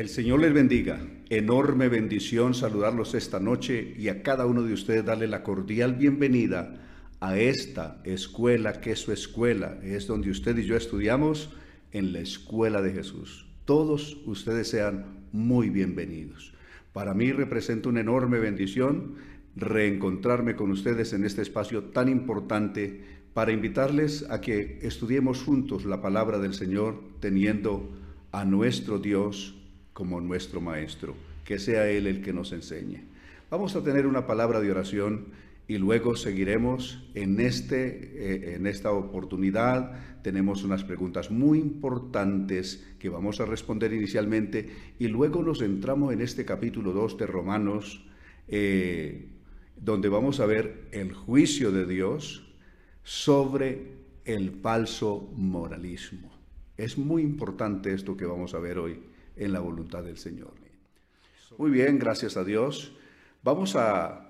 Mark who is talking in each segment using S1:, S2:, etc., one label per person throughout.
S1: El Señor les bendiga. Enorme bendición saludarlos esta noche y a cada uno de ustedes darle la cordial bienvenida a esta escuela que es su escuela. Es donde usted y yo estudiamos en la escuela de Jesús. Todos ustedes sean muy bienvenidos. Para mí representa una enorme bendición reencontrarme con ustedes en este espacio tan importante para invitarles a que estudiemos juntos la palabra del Señor teniendo a nuestro Dios como nuestro Maestro, que sea Él el que nos enseñe. Vamos a tener una palabra de oración y luego seguiremos en, este, eh, en esta oportunidad. Tenemos unas preguntas muy importantes que vamos a responder inicialmente y luego nos entramos en este capítulo 2 de Romanos, eh, donde vamos a ver el juicio de Dios sobre el falso moralismo. Es muy importante esto que vamos a ver hoy en la voluntad del Señor. Muy bien, gracias a Dios. Vamos a,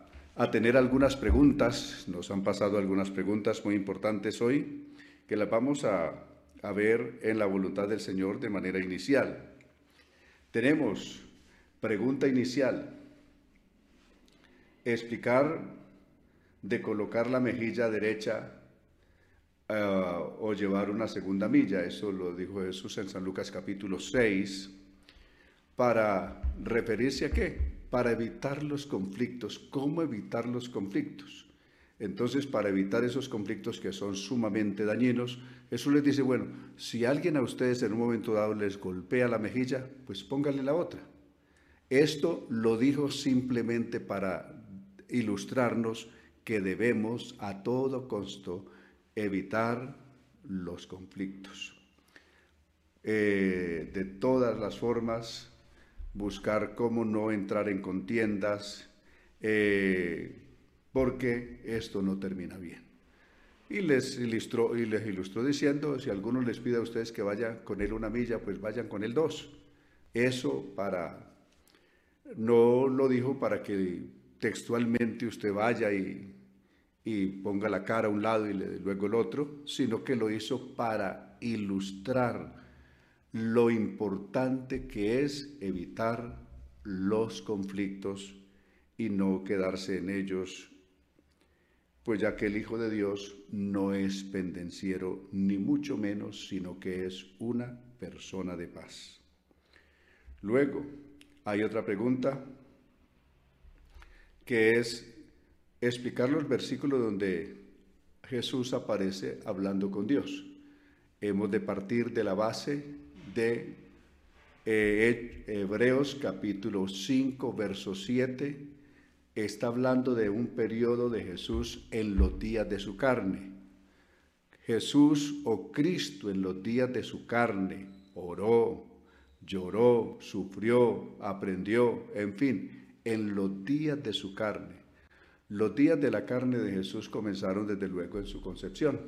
S1: tener algunas preguntas. Nos han pasado algunas preguntas muy importantes hoy que las vamos a, a ver en la voluntad del Señor de manera inicial. Tenemos pregunta inicial. Explicar de colocar la mejilla derecha uh, o llevar una segunda milla. Eso lo dijo Jesús en San Lucas capítulo 6 para referirse a qué? Para evitar los conflictos. ¿Cómo evitar los conflictos? Entonces, para evitar esos conflictos que son sumamente dañinos, Jesús les dice, bueno, si alguien a ustedes en un momento dado les golpea la mejilla, pues póngale la otra. Esto lo dijo simplemente para ilustrarnos que debemos a todo costo evitar los conflictos. Eh, de todas las formas, buscar cómo no entrar en contiendas, eh, porque esto no termina bien. Y les, ilustró, diciendo, si alguno les pide a ustedes que vayan con él una milla, pues vayan con él dos. Eso para, no lo dijo para que textualmente usted vaya y, y ponga la cara a un lado y luego el otro, sino que lo hizo para ilustrar lo importante que es evitar los conflictos y no quedarse en ellos, pues ya que el Hijo de Dios no es pendenciero ni mucho menos, sino que es una persona de paz. Luego, hay otra pregunta que es explicar los versículos donde Jesús aparece hablando con Dios. Hemos de partir de la base de eh, Hebreos capítulo 5, verso 7, está hablando de un periodo de Jesús en los días de su carne. Jesús o Cristo en los días de su carne oró, lloró, sufrió, aprendió, en fin, en los días de su carne. Los días de la carne de Jesús comenzaron desde luego en su concepción.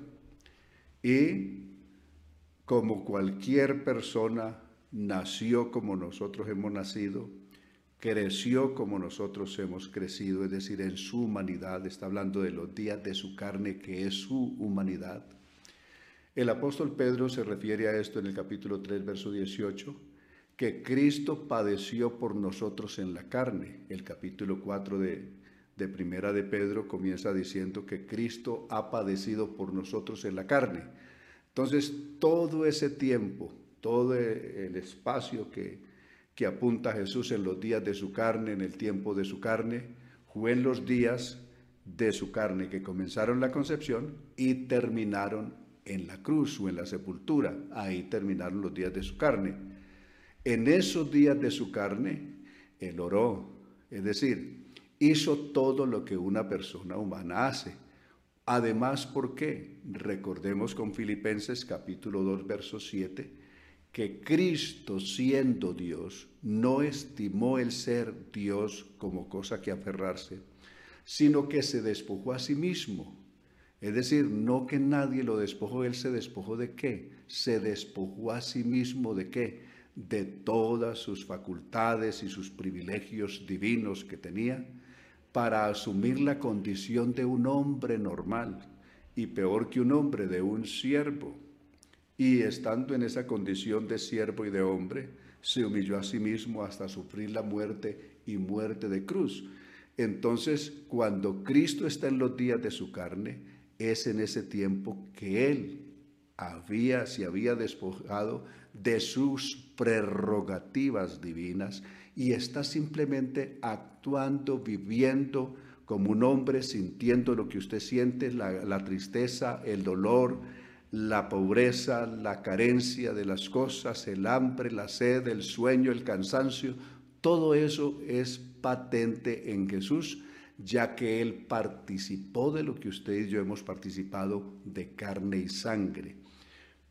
S1: Y como cualquier persona, nació como nosotros hemos nacido, creció como nosotros hemos crecido, es decir, en su humanidad, está hablando de los días de su carne, que es su humanidad. El apóstol Pedro se refiere a esto en el capítulo 3, verso 18, que Cristo padeció por nosotros en la carne. El capítulo 4 de, de Primera de Pedro comienza diciendo que Cristo ha padecido por nosotros en la carne. Entonces, todo ese tiempo, todo el espacio que, que apunta Jesús en los días de su carne, en el tiempo de su carne, fue en los días de su carne que comenzaron la concepción y terminaron en la cruz o en la sepultura. Ahí terminaron los días de su carne. En esos días de su carne, Él oró, es decir, hizo todo lo que una persona humana hace Además, ¿por qué? Recordemos con Filipenses capítulo 2, verso 7, que Cristo siendo Dios no estimó el ser Dios como cosa que aferrarse, sino que se despojó a sí mismo. Es decir, no que nadie lo despojó, Él se despojó de qué? Se despojó a sí mismo de qué? De todas sus facultades y sus privilegios divinos que tenía para asumir la condición de un hombre normal y peor que un hombre, de un siervo. Y estando en esa condición de siervo y de hombre, se humilló a sí mismo hasta sufrir la muerte y muerte de cruz. Entonces, cuando Cristo está en los días de su carne, es en ese tiempo que Él había, se había despojado de sus prerrogativas divinas y está simplemente actuando, viviendo como un hombre, sintiendo lo que usted siente, la, tristeza, el dolor, la pobreza, la carencia de las cosas, el hambre, la sed, el sueño, el cansancio, todo eso es patente en Jesús, ya que Él participó de lo que usted y yo hemos participado de carne y sangre.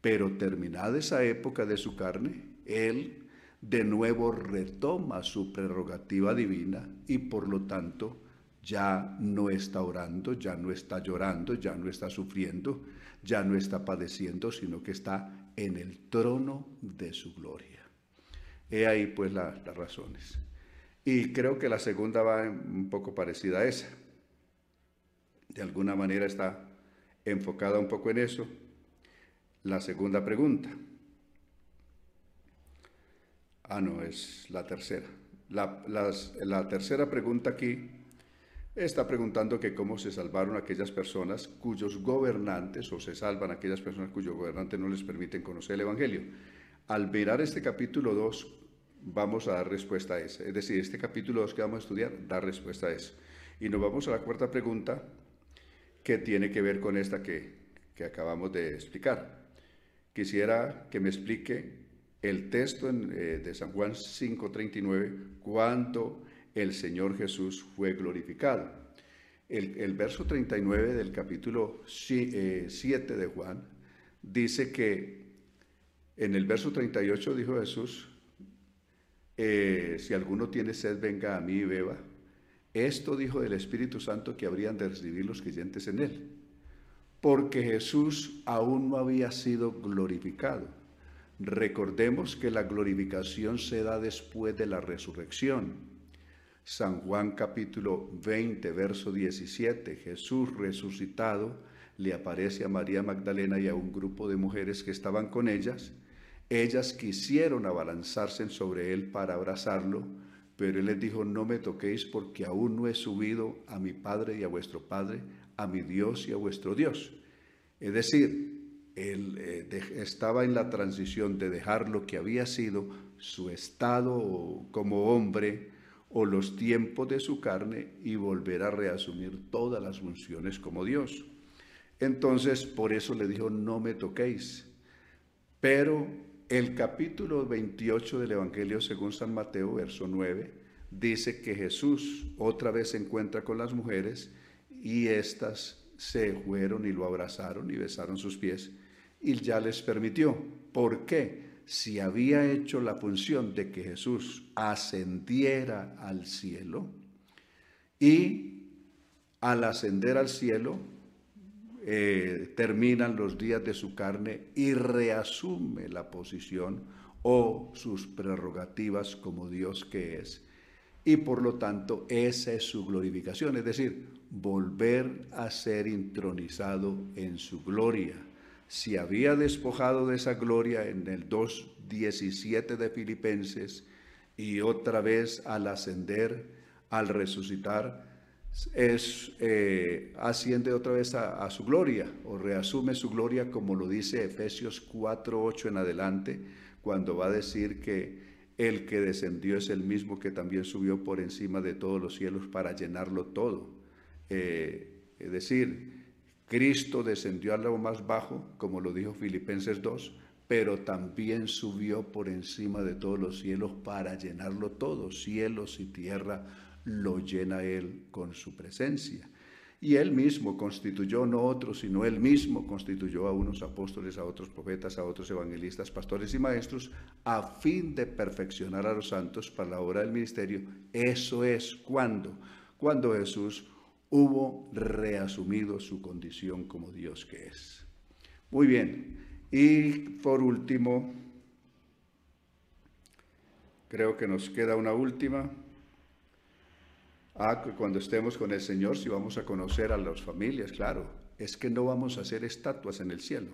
S1: Pero terminada esa época de su carne, Él de nuevo retoma su prerrogativa divina y por lo tanto ya no está orando, ya no está llorando, ya no está sufriendo, ya no está padeciendo, sino que está en el trono de su gloria. He ahí pues las razones. Y creo que la segunda va un poco parecida a esa. De alguna manera está enfocada un poco en eso. La segunda pregunta. Ah, no, es la tercera. La, tercera pregunta aquí está preguntando que cómo se salvaron aquellas personas cuyos gobernantes, o se salvan aquellas personas cuyos gobernantes no les permiten conocer el Evangelio. Al mirar este capítulo 2, vamos a dar respuesta a esa. Es decir, este capítulo 2 que vamos a estudiar da respuesta a eso. Y nos vamos a la cuarta pregunta, que tiene que ver con esta que, que acabamos de explicar. Quisiera que me explique el texto eh, de San Juan 5:39, cuánto el Señor Jesús fue glorificado. El, verso 39 del capítulo 7 eh, de Juan dice que en el verso 38 dijo Jesús, eh, si alguno tiene sed, venga a mí y beba. Esto dijo del Espíritu Santo que habrían de recibir los creyentes en él, porque Jesús aún no había sido glorificado. Recordemos que la glorificación se da después de la resurrección. San Juan capítulo 20, verso 17, Jesús resucitado le aparece a María Magdalena y a un grupo de mujeres que estaban con ellas. Ellas quisieron abalanzarse sobre él para abrazarlo, pero él les dijo, no me toquéis porque aún no he subido a mi Padre y a vuestro Padre, a mi Dios y a vuestro Dios. Es decir, él eh, estaba en la transición de dejar lo que había sido su estado como hombre, o los tiempos de su carne y volver a reasumir todas las funciones como Dios. Entonces, por eso le dijo, no me toquéis. Pero el capítulo 28 del Evangelio según San Mateo, verso 9, dice que Jesús otra vez se encuentra con las mujeres y éstas se fueron y lo abrazaron y besaron sus pies y ya les permitió. ¿Por qué? si había hecho la función de que Jesús ascendiera al cielo y al ascender al cielo eh, terminan los días de su carne y reasume la posición o sus prerrogativas como Dios que es. Y por lo tanto esa es su glorificación, es decir, volver a ser intronizado en su gloria se había despojado de esa gloria en el 2.17 de Filipenses y otra vez al ascender, al resucitar, es, eh, asciende otra vez a, su gloria o reasume su gloria como lo dice Efesios 4.8 en adelante, cuando va a decir que el que descendió es el mismo que también subió por encima de todos los cielos para llenarlo todo. Eh, es decir, Cristo descendió a lo más bajo, como lo dijo Filipenses 2, pero también subió por encima de todos los cielos para llenarlo todo. Cielos y tierra lo llena Él con su presencia. Y Él mismo constituyó, no otros, sino Él mismo constituyó a unos apóstoles, a otros profetas, a otros evangelistas, pastores y maestros, a fin de perfeccionar a los santos para la obra del ministerio. Eso es cuando, cuando Jesús hubo reasumido su condición como Dios que es. Muy bien, y por último, creo que nos queda una última. Ah, cuando estemos con el Señor, si vamos a conocer a las familias, claro, es que no vamos a hacer estatuas en el cielo.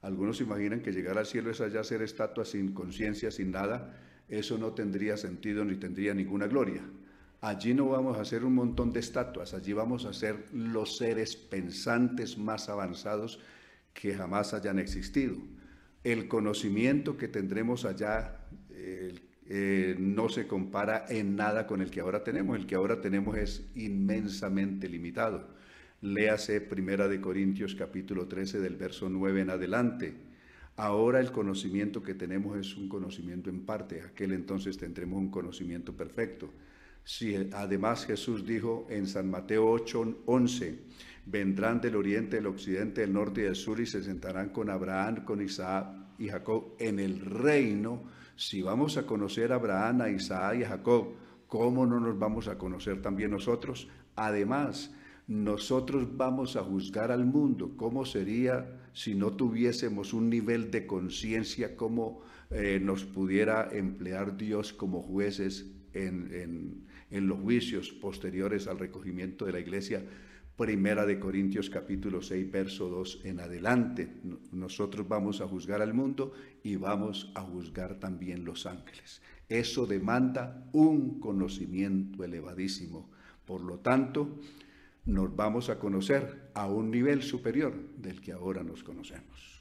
S1: Algunos imaginan que llegar al cielo es allá hacer estatuas sin conciencia, sin nada. eso no tendría sentido ni tendría ninguna gloria. Allí no vamos a hacer un montón de estatuas, allí vamos a ser los seres pensantes más avanzados que jamás hayan existido. El conocimiento que tendremos allá eh, no se compara en nada con el que ahora tenemos. El que ahora tenemos es inmensamente limitado. Léase Primera de Corintios capítulo 13 del verso 9 en adelante. Ahora el conocimiento que tenemos es un conocimiento en parte, aquel entonces tendremos un conocimiento perfecto. Si además Jesús dijo en San Mateo 8, 11, vendrán del oriente, del occidente, del norte y del sur y se sentarán con Abraham, con Isaac y Jacob en el reino. Si vamos a conocer a Abraham, a Isaac y a Jacob, ¿cómo no nos vamos a conocer también nosotros? Además, nosotros vamos a juzgar al mundo. ¿Cómo sería si no tuviésemos un nivel de conciencia, cómo eh, nos pudiera emplear Dios como jueces en, en los juicios posteriores al recogimiento de la iglesia. Primera de Corintios capítulo 6, verso 2 en adelante. Nosotros vamos a juzgar al mundo y vamos a juzgar también los ángeles. Eso demanda un conocimiento elevadísimo. Por lo tanto, nos vamos a conocer a un nivel superior del que ahora nos conocemos.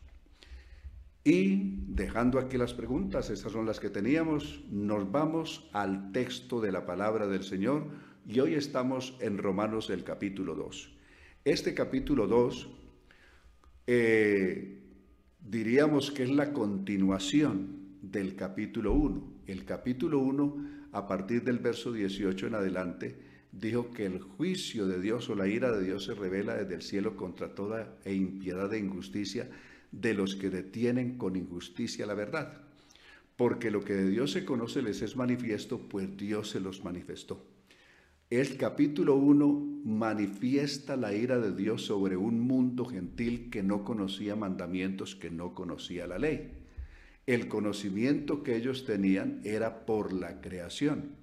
S1: Y dejando aquí las preguntas, esas son las que teníamos, nos vamos al texto de la palabra del Señor y hoy estamos en Romanos el capítulo 2. Este capítulo 2 eh, diríamos que es la continuación del capítulo 1. El capítulo 1, a partir del verso 18 en adelante, dijo que el juicio de Dios o la ira de Dios se revela desde el cielo contra toda e impiedad e injusticia de los que detienen con injusticia la verdad. Porque lo que de Dios se conoce les es manifiesto, pues Dios se los manifestó. El capítulo 1 manifiesta la ira de Dios sobre un mundo gentil que no conocía mandamientos, que no conocía la ley. El conocimiento que ellos tenían era por la creación.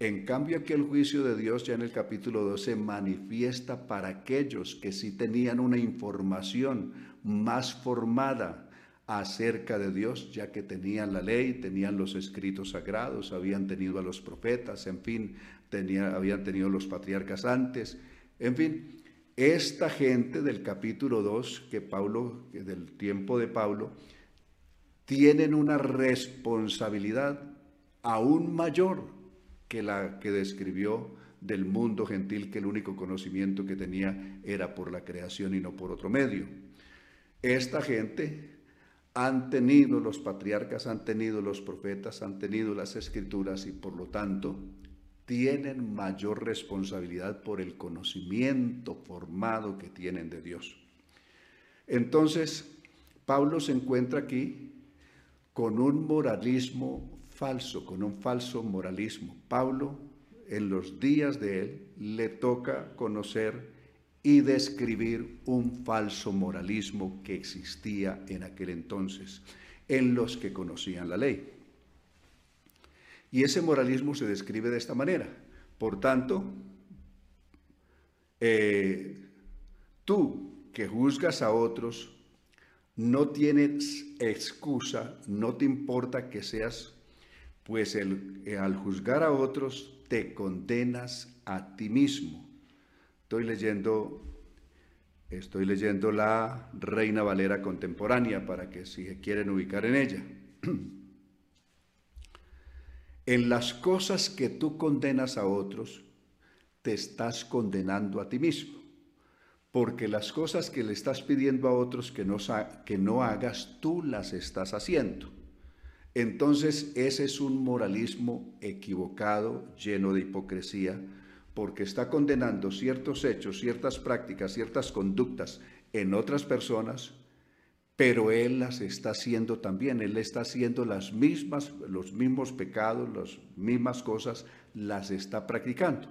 S1: En cambio, aquí el juicio de Dios ya en el capítulo 12 manifiesta para aquellos que sí tenían una información más formada acerca de Dios, ya que tenían la ley, tenían los escritos sagrados, habían tenido a los profetas, en fin, habían tenido los patriarcas antes, en fin, esta gente del capítulo 2, que Pablo, del tiempo de Pablo, tienen una responsabilidad aún mayor que la que describió del mundo gentil, que el único conocimiento que tenía era por la creación y no por otro medio. Esta gente han tenido, los patriarcas han tenido, los profetas han tenido las escrituras y por lo tanto tienen mayor responsabilidad por el conocimiento formado que tienen de Dios. Entonces, Pablo se encuentra aquí con un moralismo falso, con un falso moralismo. Pablo, en los días de él, le toca conocer y describir un falso moralismo que existía en aquel entonces en los que conocían la ley. Y ese moralismo se describe de esta manera. Por tanto, eh, tú que juzgas a otros, no tienes excusa, no te importa que seas pues el, eh, al juzgar a otros te condenas a ti mismo. Estoy leyendo, estoy leyendo la Reina Valera contemporánea para que si quieren ubicar en ella. en las cosas que tú condenas a otros, te estás condenando a ti mismo, porque las cosas que le estás pidiendo a otros que no, que no hagas, tú las estás haciendo. Entonces ese es un moralismo equivocado, lleno de hipocresía, porque está condenando ciertos hechos, ciertas prácticas, ciertas conductas en otras personas, pero él las está haciendo también, él está haciendo las mismas, los mismos pecados, las mismas cosas, las está practicando.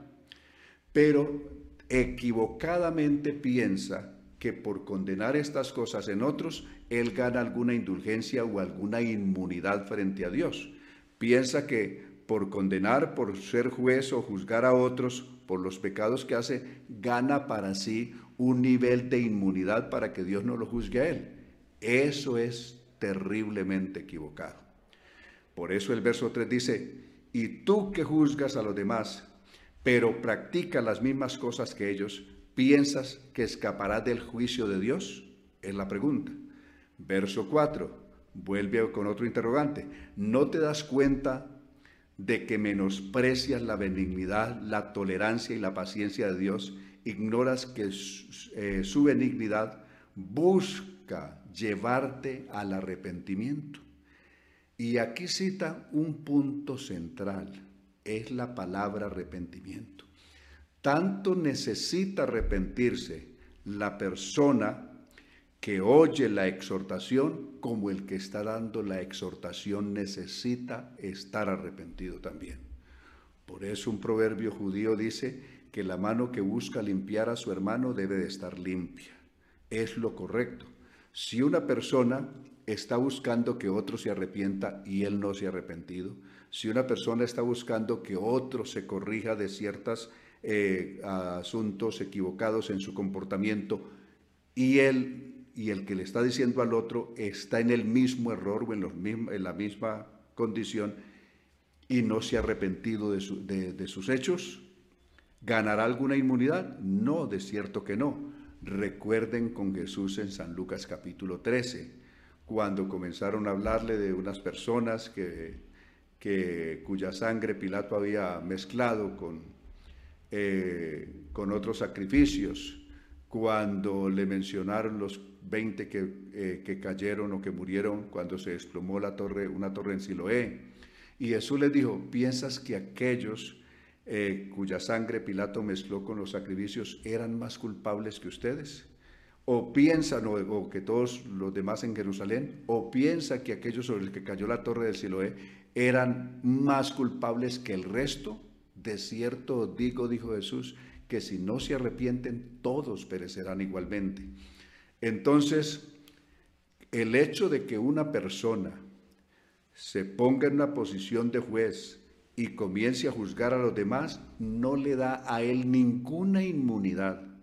S1: Pero equivocadamente piensa que por condenar estas cosas en otros, él gana alguna indulgencia o alguna inmunidad frente a Dios. Piensa que por condenar, por ser juez o juzgar a otros por los pecados que hace, gana para sí un nivel de inmunidad para que Dios no lo juzgue a él. Eso es terriblemente equivocado. Por eso el verso 3 dice, y tú que juzgas a los demás, pero practicas las mismas cosas que ellos, ¿piensas que escaparás del juicio de Dios? Es la pregunta. Verso 4, vuelve con otro interrogante. ¿No te das cuenta de que menosprecias la benignidad, la tolerancia y la paciencia de Dios? Ignoras que eh, su benignidad busca llevarte al arrepentimiento. Y aquí cita un punto central, es la palabra arrepentimiento. Tanto necesita arrepentirse la persona que oye la exhortación como el que está dando la exhortación necesita estar arrepentido también. Por eso un proverbio judío dice que la mano que busca limpiar a su hermano debe de estar limpia. Es lo correcto. Si una persona está buscando que otro se arrepienta y él no se ha arrepentido, si una persona está buscando que otro se corrija de ciertos eh, asuntos equivocados en su comportamiento y él y el que le está diciendo al otro está en el mismo error o en, los en la misma condición y no se ha arrepentido de, de sus hechos, ¿ganará alguna inmunidad? No, de cierto que no. Recuerden con Jesús en San Lucas capítulo 13 cuando comenzaron a hablarle de unas personas que, que cuya sangre Pilato había mezclado con, eh, con otros sacrificios, cuando le mencionaron los 20 que, eh, que, cayeron o que murieron cuando se desplomó la torre, una torre en Siloé. Y Jesús les dijo, ¿piensas que aquellos eh, cuya sangre Pilato mezcló con los sacrificios eran más culpables que ustedes? o piensan, o, que todos los demás en Jerusalén, o piensa que aquellos sobre los que cayó la torre del Siloé eran más culpables que el resto. De cierto digo, dijo Jesús, que si no se arrepienten, todos perecerán igualmente. Entonces, el hecho de que una persona se ponga en una posición de juez y comience a juzgar a los demás, no le da a él ninguna inmunidad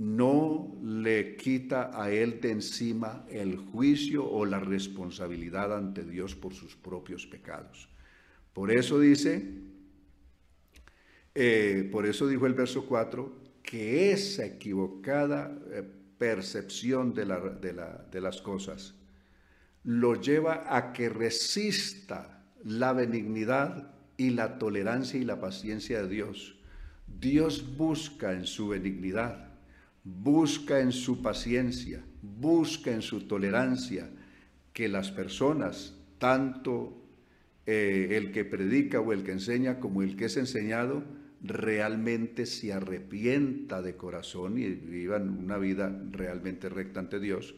S1: no le quita a él de encima el juicio o la responsabilidad ante Dios por sus propios pecados. Por eso dice, eh, por eso dijo el verso 4, que esa equivocada eh, percepción de, las cosas lo lleva a que resista la benignidad y la tolerancia y la paciencia de Dios. Dios busca en su benignidad busca en su paciencia, busca en su tolerancia que las personas, tanto eh, el que predica o el que enseña como el que es enseñado, realmente se arrepienta de corazón y vivan una vida realmente recta ante Dios.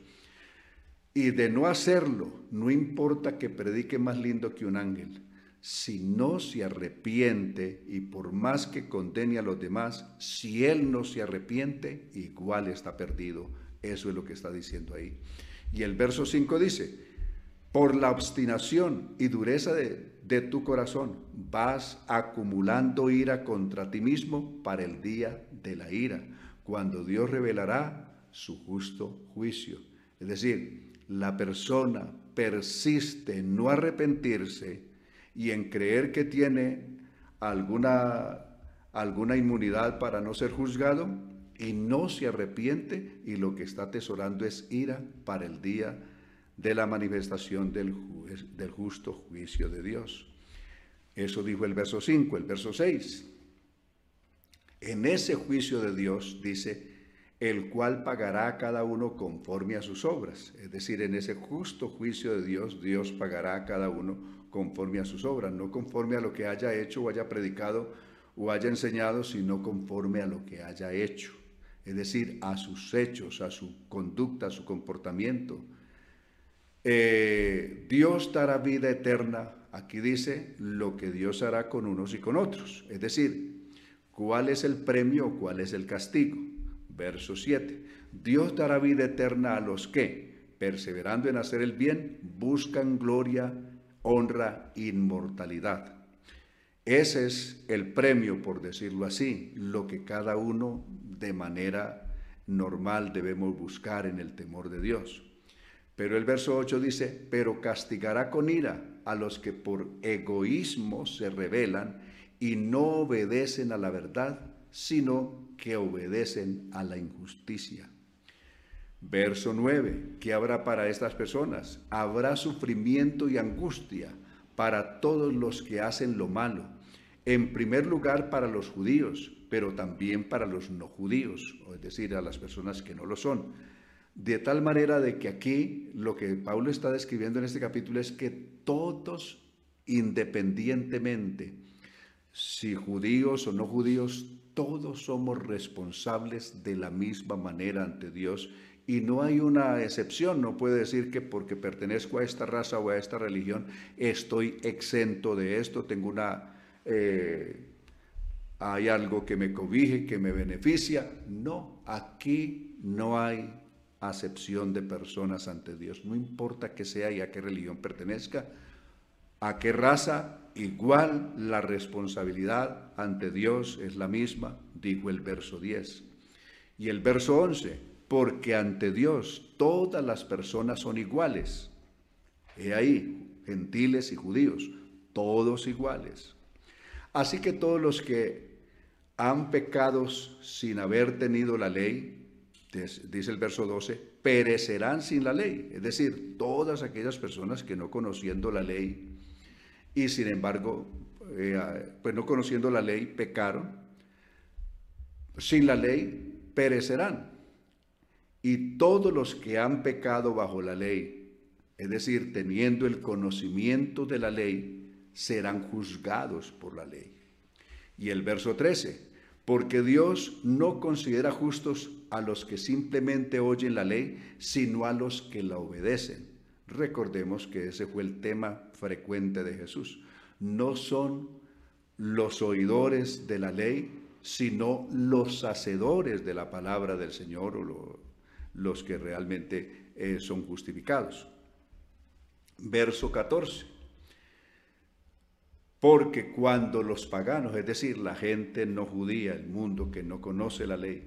S1: Y de no hacerlo, no importa que predique más lindo que un ángel, si no se arrepiente y por más que condene a los demás, si él no se arrepiente, igual está perdido. Eso es lo que está diciendo ahí. Y el verso 5 dice, por la obstinación y dureza de, tu corazón vas acumulando ira contra ti mismo para el día de la ira, cuando Dios revelará su justo juicio. Es decir, la persona persiste en no arrepentirse, y en creer que tiene alguna, alguna inmunidad para no ser juzgado y no se arrepiente y lo que está atesorando es ira para el día de la manifestación del, del justo juicio de Dios. Eso dijo el verso 5, el verso 6. En ese juicio de Dios dice, el cual pagará a cada uno conforme a sus obras. Es decir, en ese justo juicio de Dios, Dios pagará a cada uno conforme a sus obras, no conforme a lo que haya hecho o haya predicado o haya enseñado, sino conforme a lo que haya hecho, es decir, a sus hechos, a su conducta, a su comportamiento. Eh, Dios dará vida eterna, aquí dice, lo que Dios hará con unos y con otros, es decir, cuál es el premio cuál es el castigo. Verso 7, Dios dará vida eterna a los que, perseverando en hacer el bien, buscan gloria honra, inmortalidad. Ese es el premio, por decirlo así, lo que cada uno de manera normal debemos buscar en el temor de Dios. Pero el verso 8 dice, pero castigará con ira a los que por egoísmo se rebelan y no obedecen a la verdad, sino que obedecen a la injusticia. Verso 9, ¿qué habrá para estas personas? Habrá sufrimiento y angustia para todos los que hacen lo malo. En primer lugar para los judíos, pero también para los no judíos, es decir, a las personas que no lo son. De tal manera de que aquí lo que Pablo está describiendo en este capítulo es que todos, independientemente, si judíos o no judíos, todos somos responsables de la misma manera ante Dios. Y no hay una excepción, no puede decir que porque pertenezco a esta raza o a esta religión estoy exento de esto, tengo una... Eh, hay algo que me cobije, que me beneficia. No, aquí no hay acepción de personas ante Dios. No importa que sea y a qué religión pertenezca, a qué raza, igual la responsabilidad ante Dios es la misma, dijo el verso 10. Y el verso 11, porque ante Dios todas las personas son iguales. He ahí, gentiles y judíos, todos iguales. Así que todos los que han pecado sin haber tenido la ley, dice el verso 12, perecerán sin la ley. Es decir, todas aquellas personas que no conociendo la ley y sin embargo, eh, pues no conociendo la ley, pecaron, sin la ley perecerán. Y todos los que han pecado bajo la ley, es decir, teniendo el conocimiento de la ley, serán juzgados por la ley. Y el verso 13, porque Dios no considera justos a los que simplemente oyen la ley, sino a los que la obedecen. Recordemos que ese fue el tema frecuente de Jesús. No son los oidores de la ley, sino los hacedores de la palabra del Señor o los que realmente eh, son justificados. Verso 14. Porque cuando los paganos, es decir, la gente no judía, el mundo que no conoce la ley,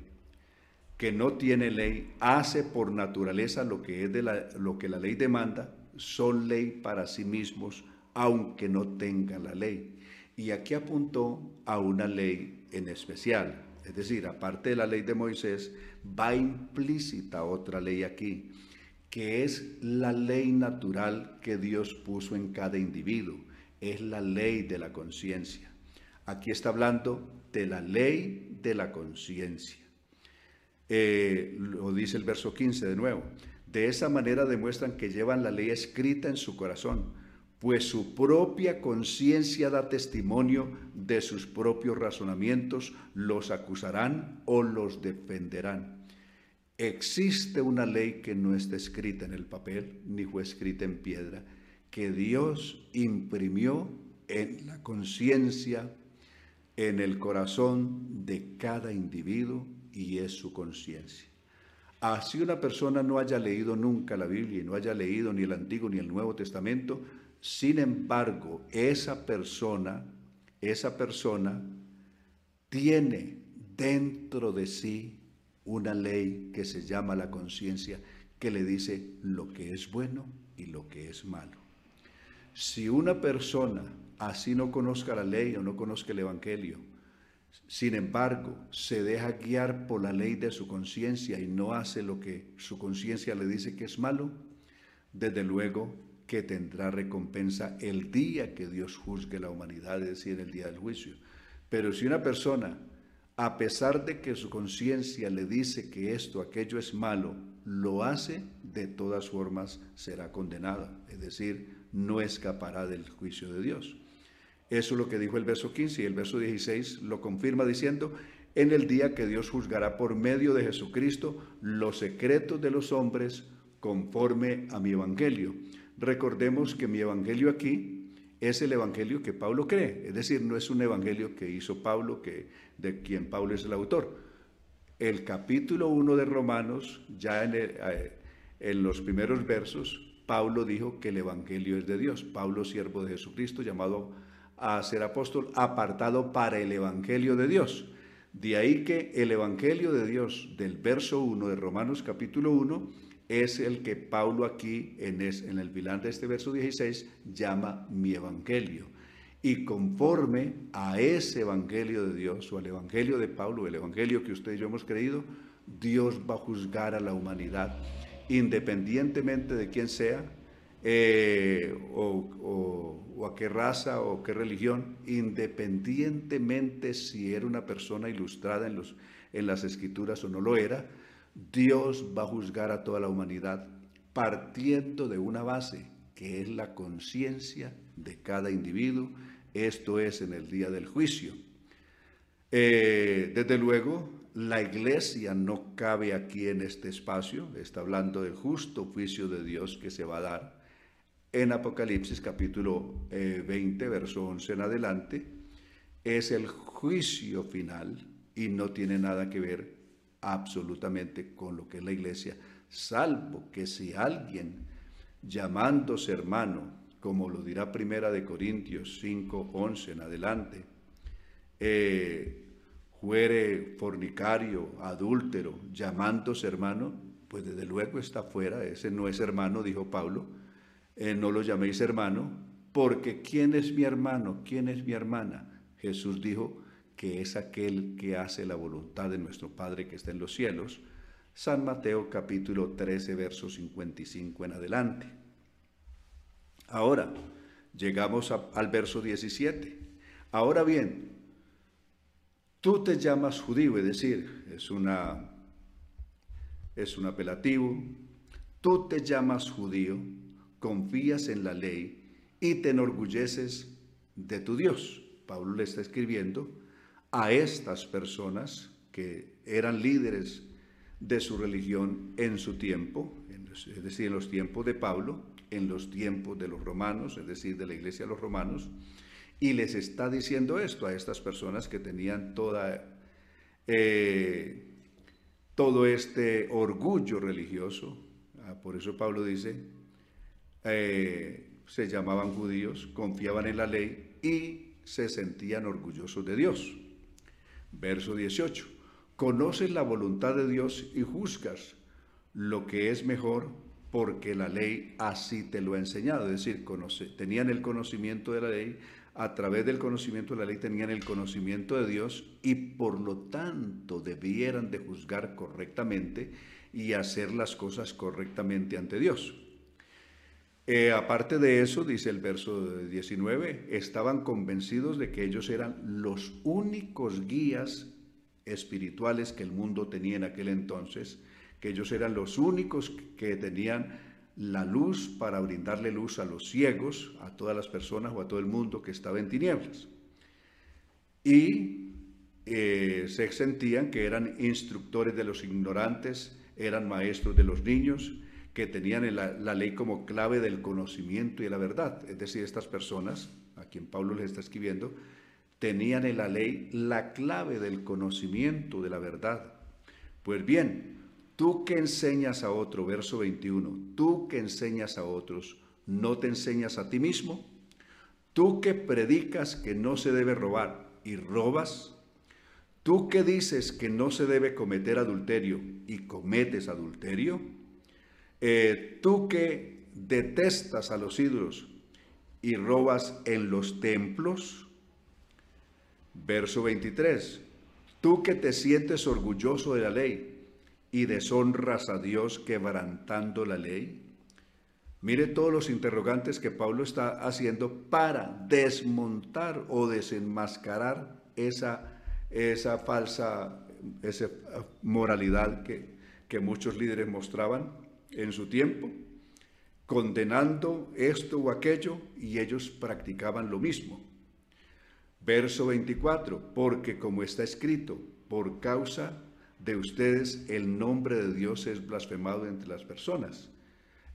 S1: que no tiene ley, hace por naturaleza lo que, es de la, lo que la ley demanda, son ley para sí mismos, aunque no tengan la ley. Y aquí apuntó a una ley en especial, es decir, aparte de la ley de Moisés, va implícita otra ley aquí, que es la ley natural que Dios puso en cada individuo es la ley de la conciencia. Aquí está hablando de la ley de la conciencia. Eh, lo dice el verso 15 de nuevo. De esa manera demuestran que llevan la ley escrita en su corazón, pues su propia conciencia da testimonio de sus propios razonamientos, los acusarán o los defenderán. Existe una ley que no está escrita en el papel, ni fue escrita en piedra, que Dios imprimió en la conciencia, en el corazón de cada individuo y es su conciencia. Así una persona no haya leído nunca la Biblia y no haya leído ni el Antiguo ni el Nuevo Testamento, sin embargo, esa persona, esa persona tiene dentro de sí una ley que se llama la conciencia, que le dice lo que es bueno y lo que es malo. Si una persona así no conozca la ley o no conozca el Evangelio, sin embargo, se deja guiar por la ley de su conciencia y no hace lo que su conciencia le dice que es malo, desde luego que tendrá recompensa el día que Dios juzgue la humanidad, es decir, el día del juicio. Pero si una persona, a pesar de que su conciencia le dice que esto, aquello es malo, lo hace, de todas formas será condenada, es decir, no escapará del juicio de Dios. Eso es lo que dijo el verso 15 y el verso 16 lo confirma diciendo, en el día que Dios juzgará por medio de Jesucristo los secretos de los hombres conforme a mi evangelio. Recordemos que mi evangelio aquí es el evangelio que Pablo cree, es decir, no es un evangelio que hizo Pablo, que, de quien Pablo es el autor. El capítulo 1 de Romanos, ya en, eh, en los primeros versos, Pablo dijo que el Evangelio es de Dios. Pablo, siervo de Jesucristo, llamado a ser apóstol, apartado para el Evangelio de Dios. De ahí que el Evangelio de Dios del verso 1 de Romanos capítulo 1 es el que Pablo aquí en, el final de este verso 16 llama mi evangelio. Y conforme a ese evangelio de Dios o al evangelio de Pablo, el evangelio que usted y yo hemos creído, Dios va a juzgar a la humanidad, independientemente de quién sea, eh, o, a qué raza o qué religión, independientemente si era una persona ilustrada en, los, en las escrituras o no lo era, Dios va a juzgar a toda la humanidad partiendo de una base que es la conciencia de cada individuo, esto es en el día del juicio. Eh, desde luego, la iglesia no cabe aquí en este espacio, está hablando del justo juicio de Dios que se va a dar en Apocalipsis capítulo 20, eh, verso 11 en adelante, es el juicio final y no tiene nada que ver absolutamente con lo que es la iglesia, salvo que si alguien llamándose hermano, como lo dirá Primera de Corintios 5, 11 en adelante, eh, fuere fornicario, adúltero, llamándose hermano, pues desde luego está fuera, ese no es hermano, dijo Pablo, eh, no lo llaméis hermano, porque ¿quién es mi hermano? ¿Quién es mi hermana? Jesús dijo, que es aquel que hace la voluntad de nuestro Padre que está en los cielos. San Mateo capítulo 13, verso 55 en adelante. Ahora, llegamos al verso 17. Ahora bien, tú te llamas judío, es decir, es, una, es un apelativo, tú te llamas judío, confías en la ley y te enorgulleces de tu Dios. Pablo le está escribiendo a estas personas que eran líderes de su religión en su tiempo, es decir, en los tiempos de Pablo, en los tiempos de los romanos, es decir, de la iglesia de los romanos, y les está diciendo esto a estas personas que tenían toda, eh, todo este orgullo religioso. Ah, por eso Pablo dice, eh, se llamaban judíos, confiaban en la ley y se sentían orgullosos de Dios. Verso 18. Conoces la voluntad de Dios y juzgas lo que es mejor porque la ley así te lo ha enseñado. Es decir, tenían el conocimiento de la ley, a través del conocimiento de la ley tenían el conocimiento de Dios y por lo tanto debieran de juzgar correctamente y hacer las cosas correctamente ante Dios. Eh, aparte de eso, dice el verso 19, estaban convencidos de que ellos eran los únicos guías espirituales que el mundo tenía en aquel entonces, que ellos eran los únicos que tenían la luz para brindarle luz a los ciegos, a todas las personas o a todo el mundo que estaba en tinieblas. Y eh, se sentían que eran instructores de los ignorantes, eran maestros de los niños, que tenían la, ley como clave del conocimiento y de la verdad. Es decir, estas personas, a quien Pablo les está escribiendo, tenían en la ley la clave del conocimiento de la verdad. Pues bien, tú que enseñas a otro, verso 21, tú que enseñas a otros, ¿no te enseñas a ti mismo? Tú que predicas que no se debe robar y robas, tú que dices que no se debe cometer adulterio y cometes adulterio, eh, tú que detestas a los ídolos y robas en los templos. Verso 23. Tú que te sientes orgulloso de la ley y deshonras a Dios quebrantando la ley. Mire todos los interrogantes que Pablo está haciendo para desmontar o desenmascarar esa, esa falsa esa moralidad que, que muchos líderes mostraban en su tiempo, condenando esto o aquello, y ellos practicaban lo mismo. Verso 24, porque como está escrito, por causa de ustedes el nombre de Dios es blasfemado entre las personas,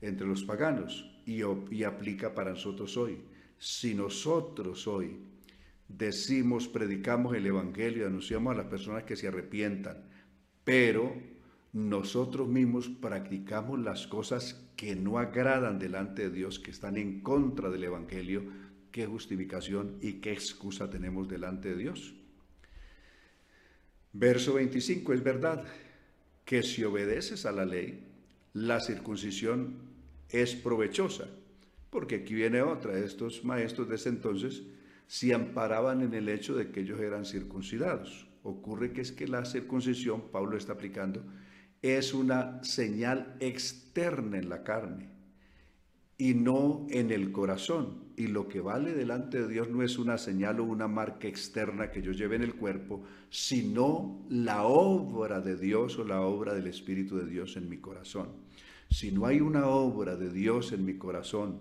S1: entre los paganos, y, aplica para nosotros hoy. Si nosotros hoy decimos, predicamos el Evangelio, anunciamos a las personas que se arrepientan, pero nosotros mismos practicamos las cosas que no agradan delante de Dios, que están en contra del Evangelio, ¿qué justificación y qué excusa tenemos delante de Dios? Verso 25, es verdad que si obedeces a la ley, la circuncisión es provechosa, porque aquí viene otra, estos maestros de ese entonces se amparaban en el hecho de que ellos eran circuncidados. Ocurre que es que la circuncisión, Pablo está aplicando, es una señal externa en la carne y no en el corazón. Y lo que vale delante de Dios no es una señal o una marca externa que yo lleve en el cuerpo, sino la obra de Dios o la obra del Espíritu de Dios en mi corazón. Si no hay una obra de Dios en mi corazón,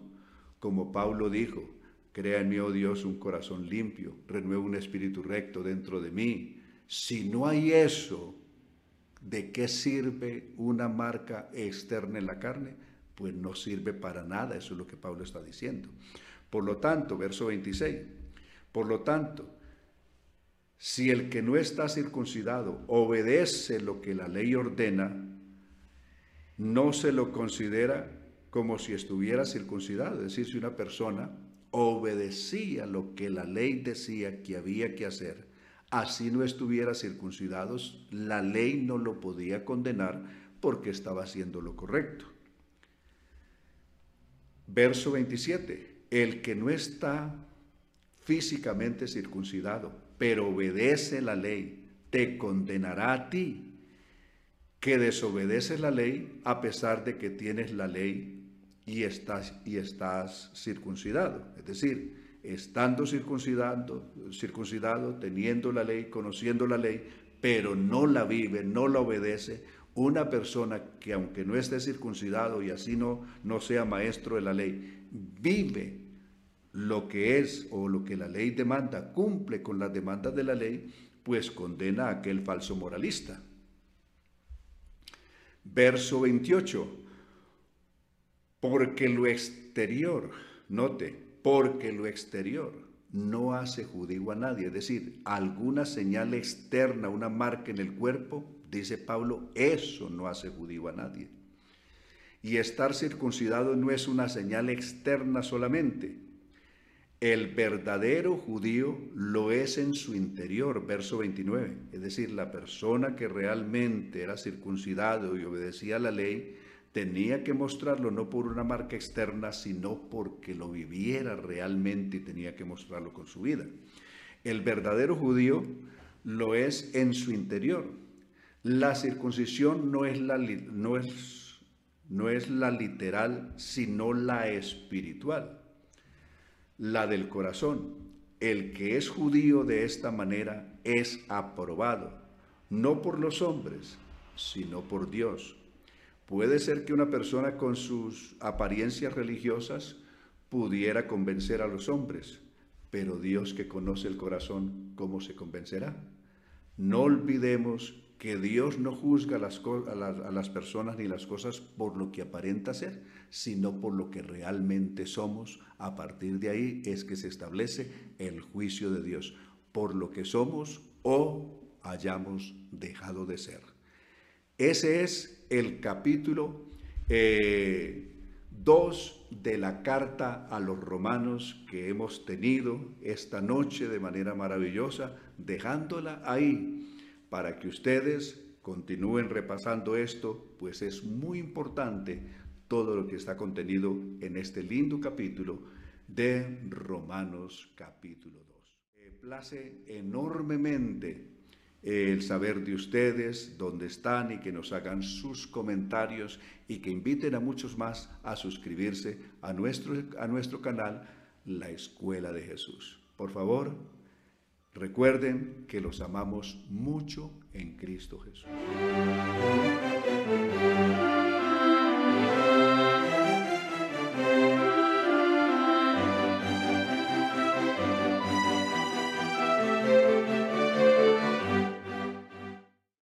S1: como Pablo dijo, crea en mí, oh Dios, un corazón limpio, renueva un espíritu recto dentro de mí. Si no hay eso, ¿de qué sirve una marca externa en la carne? Pues no sirve para nada, eso es lo que Pablo está diciendo. Por lo tanto, verso 26, por lo tanto, si el que no está circuncidado obedece lo que la ley ordena, no se lo considera como si estuviera circuncidado. Es decir, si una persona obedecía lo que la ley decía que había que hacer, así no estuviera circuncidado, la ley no lo podía condenar porque estaba haciendo lo correcto. Verso 27 el que no está físicamente circuncidado, pero obedece la ley, te condenará a ti, que desobedeces la ley a pesar de que tienes la ley y estás, y estás circuncidado. Es decir, estando circuncidado, circuncidado, teniendo la ley, conociendo la ley, pero no la vive, no la obedece, una persona que aunque no esté circuncidado y así no, no sea maestro de la ley, vive lo que es o lo que la ley demanda, cumple con las demandas de la ley, pues condena a aquel falso moralista. Verso 28. Porque lo exterior, note, porque lo exterior no hace judío a nadie, es decir, alguna señal externa, una marca en el cuerpo, dice Pablo, eso no hace judío a nadie. Y estar circuncidado no es una señal externa solamente. El verdadero judío lo es en su interior, verso 29. Es decir, la persona que realmente era circuncidado y obedecía la ley, tenía que mostrarlo no por una marca externa, sino porque lo viviera realmente y tenía que mostrarlo con su vida. El verdadero judío lo es en su interior. La circuncisión no es la, no es no es la literal, sino la espiritual, la del corazón. El que es judío de esta manera es aprobado, no por los hombres, sino por Dios. Puede ser que una persona con sus apariencias religiosas pudiera convencer a los hombres, pero Dios que conoce el corazón, ¿cómo se convencerá? No olvidemos que Dios no juzga a las, a las, personas ni las cosas por lo que aparenta ser, sino por lo que realmente somos. A partir de ahí es que se establece el juicio de Dios, por lo que somos o hayamos dejado de ser. Ese es el capítulo 2 eh, de la carta a los romanos que hemos tenido esta noche de manera maravillosa, dejándola ahí para que ustedes continúen repasando esto, pues es muy importante todo lo que está contenido en este lindo capítulo de Romanos capítulo 2. Me place enormemente el saber de ustedes, dónde están y que nos hagan sus comentarios y que inviten a muchos más a suscribirse a nuestro, a nuestro canal, La Escuela de Jesús. Por favor, Recuerden que los amamos mucho en Cristo Jesús.